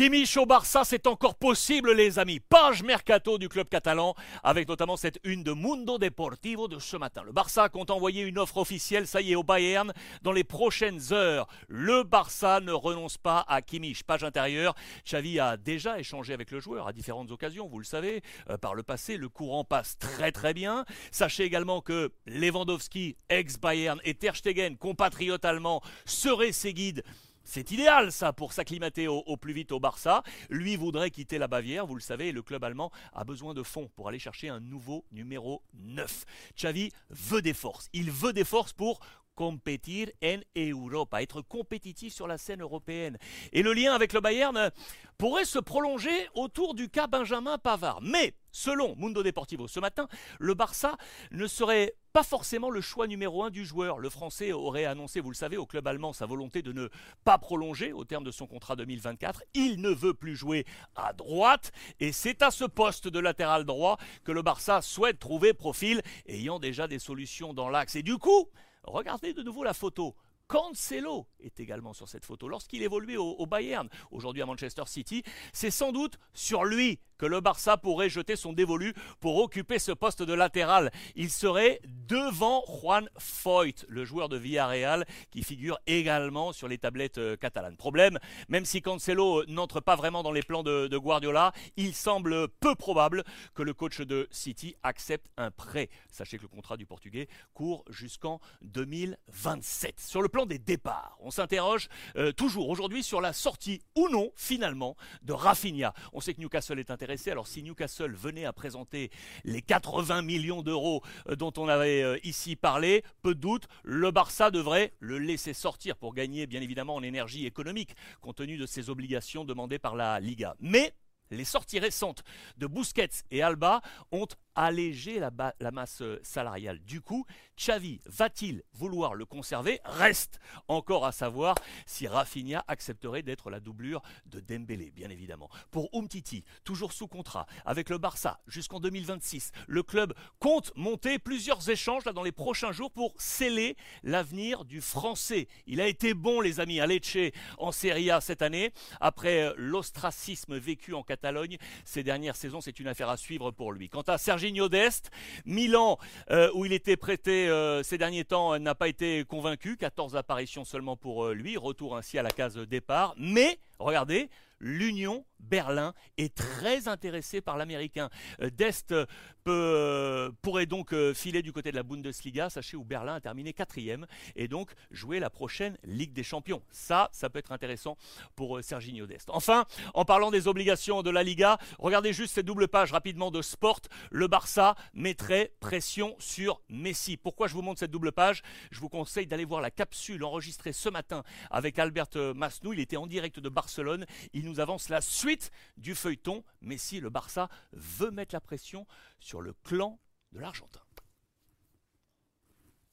Kimmich au Barça, c'est encore possible, les amis. Page mercato du club catalan, avec notamment cette une de Mundo Deportivo de ce matin. Le Barça compte envoyer une offre officielle, ça y est, au Bayern, dans les prochaines heures. Le Barça ne renonce pas à Kimmich. Page intérieure, Xavi a déjà échangé avec le joueur à différentes occasions, vous le savez. Euh, par le passé, le courant passe très très bien. Sachez également que Lewandowski, ex-Bayern, et Ter Stegen, compatriote allemand, seraient ses guides c'est idéal ça pour s'acclimater au, plus vite au Barça. Lui voudrait quitter la Bavière, vous le savez, le club allemand a besoin de fonds pour aller chercher un nouveau numéro 9. Xavi veut des forces. Il veut des forces pour compétir en Europa, être compétitif sur la scène européenne. Et le lien avec le Bayern pourrait se prolonger autour du cas Benjamin Pavard. Mais, selon Mundo Deportivo ce matin, le Barça ne serait pas forcément le choix numéro un du joueur. Le Français aurait annoncé, vous le savez, au club allemand sa volonté de ne pas prolonger au terme de son contrat 2024. Il ne veut plus jouer à droite et c'est à ce poste de latéral droit que le Barça souhaite trouver profil ayant déjà des solutions dans l'axe. Et du coup, Regardez de nouveau la photo. Cancelo est également sur cette photo. Lorsqu'il évoluait au, Bayern, aujourd'hui à Manchester City, c'est sans doute sur lui que le Barça pourrait jeter son dévolu pour occuper ce poste de latéral. Il serait devant Juan Foyt, le joueur de Villarreal, qui figure également sur les tablettes euh, catalanes. Problème, même si Cancelo n'entre pas vraiment dans les plans de, de Guardiola, il semble peu probable que le coach de City accepte un prêt. Sachez que le contrat du Portugais court jusqu'en 2027. Sur le plan des départs, on s'interroge euh, toujours aujourd'hui sur la sortie ou non finalement de Rafinha. On sait que Newcastle est intéressé alors si Newcastle venait à présenter les 80 millions d'euros euh, dont on avait euh, ici parlé, peu de doute, le Barça devrait le laisser sortir pour gagner bien évidemment en énergie économique, compte tenu de ses obligations demandées par la Liga. Mais les sorties récentes de Busquets et Alba ont allégé la, masse salariale. Du coup, Xavi va-t-il vouloir le conserver? Reste encore à savoir si Rafinha accepterait d'être la doublure de Dembélé, bien évidemment. Pour Umtiti, toujours sous contrat avec le Barça jusqu'en 2026, le club compte monter plusieurs échanges là, dans les prochains jours pour sceller l'avenir du Français. Il a été bon, les amis, à Lecce en Serie A cette année. Après l'ostracisme vécu en Catalogne ces dernières saisons, c'est une affaire à suivre pour lui. Quant à Serginho Dest, Milan, euh, où il était prêté euh, ces derniers temps, n'a pas été convaincu. 14 apparitions seulement pour euh, lui. Retour ainsi à la case départ. Mais, regardez, l'Union Berlin est très intéressé par l'américain. Euh, Dest euh, peut, pourrait donc euh, filer du côté de la Bundesliga, sachez où Berlin a terminé quatrième, et donc jouer la prochaine Ligue des Champions. Ça, ça peut être intéressant pour Serginho Dest. Enfin, en parlant des obligations de la Liga, regardez juste cette double page rapidement de Sport. Le Barça mettrait pression sur Messi. Pourquoi je vous montre cette double page? Je vous conseille d'aller voir la capsule enregistrée ce matin avec Albert Masnou. Il était en direct de Barcelone. Il nous avance la du feuilleton. Messi, le Barça, veut mettre la pression sur le clan de l'Argentin.